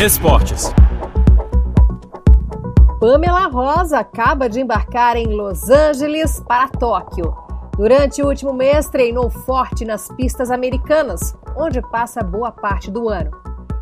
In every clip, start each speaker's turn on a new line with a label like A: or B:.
A: Esportes.
B: Pamela Rosa acaba de embarcar em Los Angeles para Tóquio. Durante o último mês, treinou forte nas pistas americanas, onde passa boa parte do ano.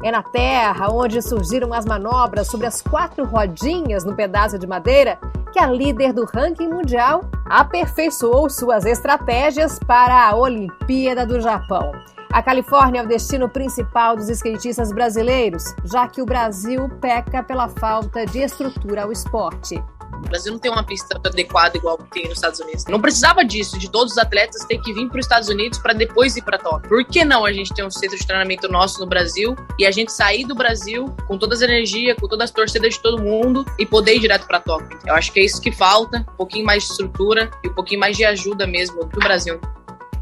B: É na terra onde surgiram as manobras sobre as quatro rodinhas no pedaço de madeira que a líder do ranking mundial aperfeiçoou suas estratégias para a Olimpíada do Japão. A Califórnia é o destino principal dos skatistas brasileiros, já que o Brasil peca pela falta de estrutura ao esporte.
C: O Brasil não tem uma pista adequada igual tem nos Estados Unidos. Não precisava disso, de todos os atletas ter que vir para os Estados Unidos para depois ir para Tóquio. Por que não a gente ter um centro de treinamento nosso no Brasil e a gente sair do Brasil com todas as energias, com todas as torcidas de todo mundo e poder ir direto para Tóquio? Eu acho que é isso que falta, um pouquinho mais de estrutura e um pouquinho mais de ajuda mesmo do Brasil.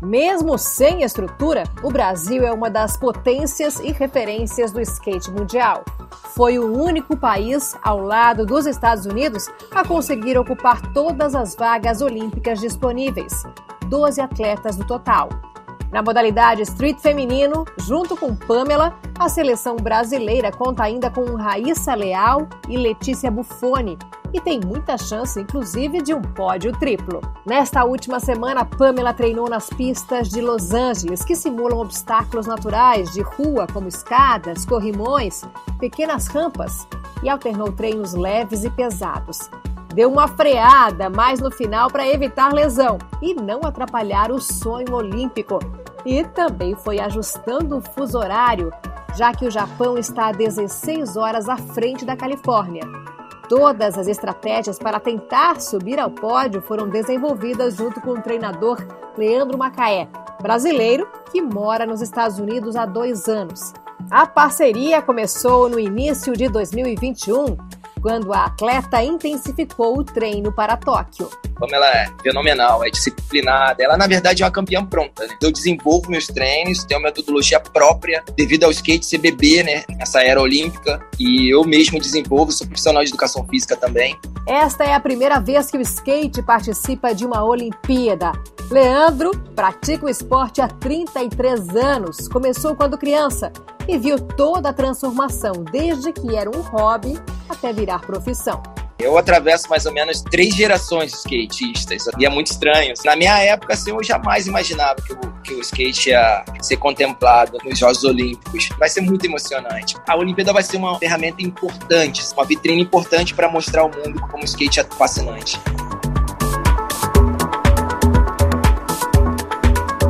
B: Mesmo sem estrutura, o Brasil é uma das potências e referências do skate mundial. Foi o único país, ao lado dos Estados Unidos, a conseguir ocupar todas as vagas olímpicas disponíveis 12 atletas no total. Na modalidade street feminino, junto com Pamela, a seleção brasileira conta ainda com Raíssa Leal e Letícia Buffoni e tem muita chance, inclusive, de um pódio triplo. Nesta última semana, Pamela treinou nas pistas de Los Angeles, que simulam obstáculos naturais de rua, como escadas, corrimões, pequenas rampas, e alternou treinos leves e pesados deu uma freada mais no final para evitar lesão e não atrapalhar o sonho olímpico. E também foi ajustando o fuso horário, já que o Japão está a 16 horas à frente da Califórnia. Todas as estratégias para tentar subir ao pódio foram desenvolvidas junto com o treinador Leandro Macaé, brasileiro que mora nos Estados Unidos há dois anos. A parceria começou no início de 2021 quando a atleta intensificou o treino para Tóquio.
D: Como ela é fenomenal, é disciplinada, ela na verdade é uma campeã pronta. Né? Eu desenvolvo meus treinos, tenho uma metodologia própria, devido ao skate ser bebê, né, nessa era olímpica, e eu mesmo desenvolvo, sou profissional de educação física também.
B: Esta é a primeira vez que o skate participa de uma Olimpíada. Leandro pratica o esporte há 33 anos, começou quando criança e viu toda a transformação, desde que era um hobby até virar profissão.
D: Eu atravesso mais ou menos três gerações de skatistas e é muito estranho. Na minha época, assim, eu jamais imaginava que o, que o skate ia ser contemplado nos Jogos Olímpicos. Vai ser muito emocionante. A Olimpíada vai ser uma ferramenta importante, uma vitrine importante para mostrar ao mundo como o skate é fascinante.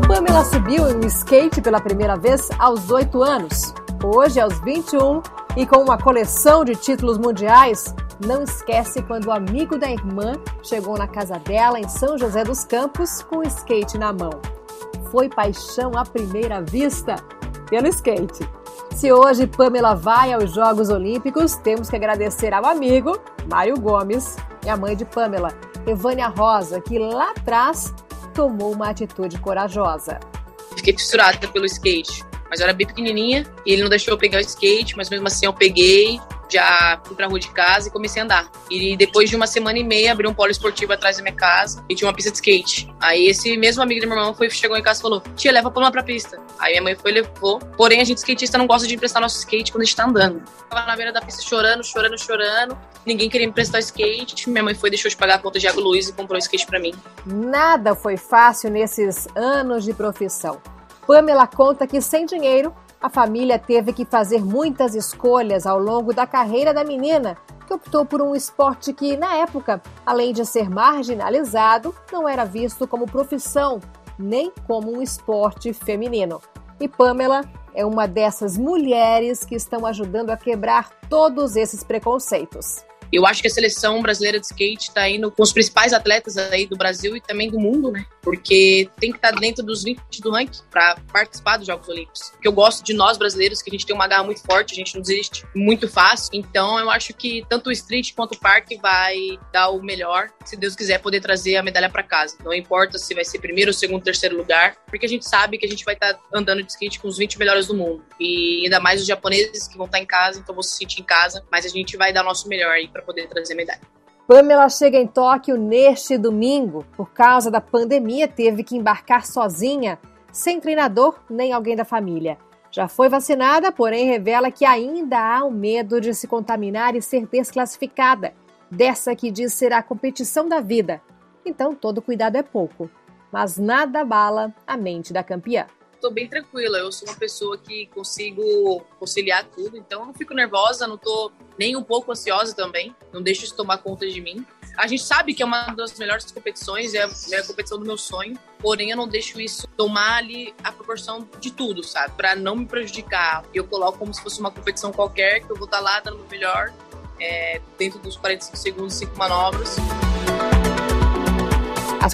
B: Pamela subiu em skate pela primeira vez aos 8 anos. Hoje, aos 21, e com uma coleção de títulos mundiais, não esquece quando o amigo da irmã chegou na casa dela em São José dos Campos com o skate na mão. Foi paixão à primeira vista pelo skate. Se hoje Pamela vai aos Jogos Olímpicos, temos que agradecer ao amigo Mário Gomes e à mãe de Pamela, Evânia Rosa, que lá atrás tomou uma atitude corajosa.
C: Fiquei fissurada pelo skate, mas eu era bem pequenininha e ele não deixou eu pegar o skate, mas mesmo assim eu peguei, já fui pra rua de casa e comecei a andar. E depois de uma semana e meia, abri um polo esportivo atrás da minha casa e tinha uma pista de skate. Aí esse mesmo amigo da minha irmã foi, chegou em casa e falou: Tia, leva a Paloma pra pista. Aí minha mãe foi e levou. Porém, a gente skatista não gosta de emprestar nosso skate quando a gente tá andando. tava na beira da pista chorando, chorando, chorando. Ninguém queria emprestar o skate. Minha mãe foi, deixou de pagar a conta de água Luiz e comprou o skate pra mim.
B: Nada foi fácil nesses anos de profissão. Pamela conta que sem dinheiro a família teve que fazer muitas escolhas ao longo da carreira da menina, que optou por um esporte que, na época, além de ser marginalizado, não era visto como profissão, nem como um esporte feminino. E Pamela é uma dessas mulheres que estão ajudando a quebrar todos esses preconceitos.
C: Eu acho que a seleção brasileira de skate está indo com os principais atletas aí do Brasil e também do mundo, né? Porque tem que estar tá dentro dos 20 do ranking para participar dos Jogos Olímpicos. Porque eu gosto de nós brasileiros, que a gente tem uma garra muito forte, a gente não desiste muito fácil. Então eu acho que tanto o street quanto o parque vai dar o melhor, se Deus quiser, poder trazer a medalha para casa. Não importa se vai ser primeiro, segundo, terceiro lugar, porque a gente sabe que a gente vai estar tá andando de skate com os 20 melhores do mundo. E ainda mais os japoneses que vão estar tá em casa, então vou se sentir em casa, mas a gente vai dar o nosso melhor aí para poder trazer medalha.
B: Pamela chega em Tóquio neste domingo. Por causa da pandemia, teve que embarcar sozinha, sem treinador nem alguém da família. Já foi vacinada, porém revela que ainda há o um medo de se contaminar e ser desclassificada. Dessa que diz ser a competição da vida. Então todo cuidado é pouco. Mas nada abala a mente da campeã
C: tô bem tranquila. Eu sou uma pessoa que consigo conciliar tudo, então eu não fico nervosa, não tô nem um pouco ansiosa também. Não deixo isso tomar conta de mim. A gente sabe que é uma das melhores competições, é a, competição do meu sonho, porém eu não deixo isso tomar ali a proporção de tudo, sabe? Para não me prejudicar. Eu coloco como se fosse uma competição qualquer, que eu vou estar tá lá dando o melhor, é, dentro dos 45 segundos, cinco manobras.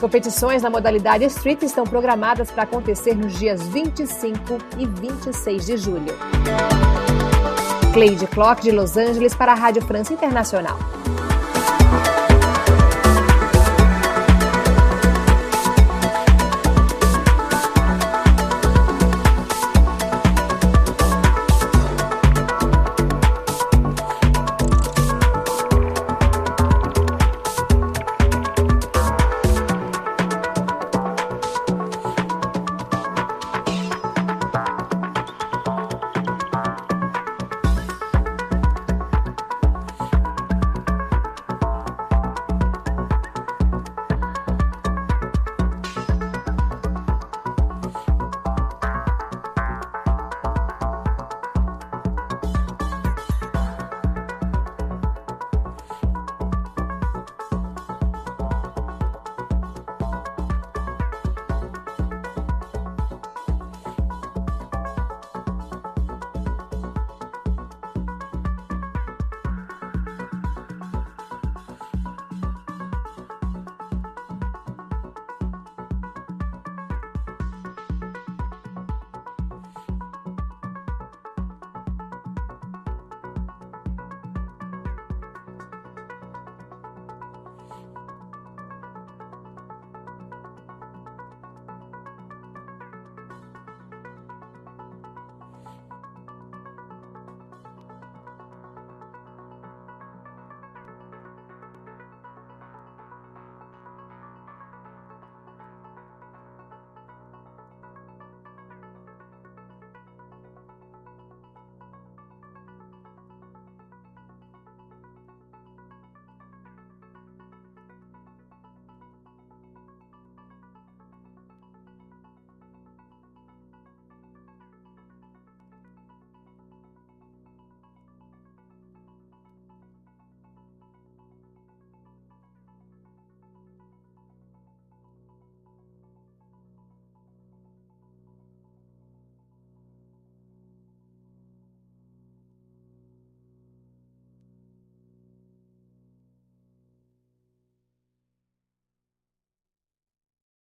B: As competições na modalidade Street estão programadas para acontecer nos dias 25 e 26 de julho. Cleide Clock, de Los Angeles, para a Rádio França Internacional.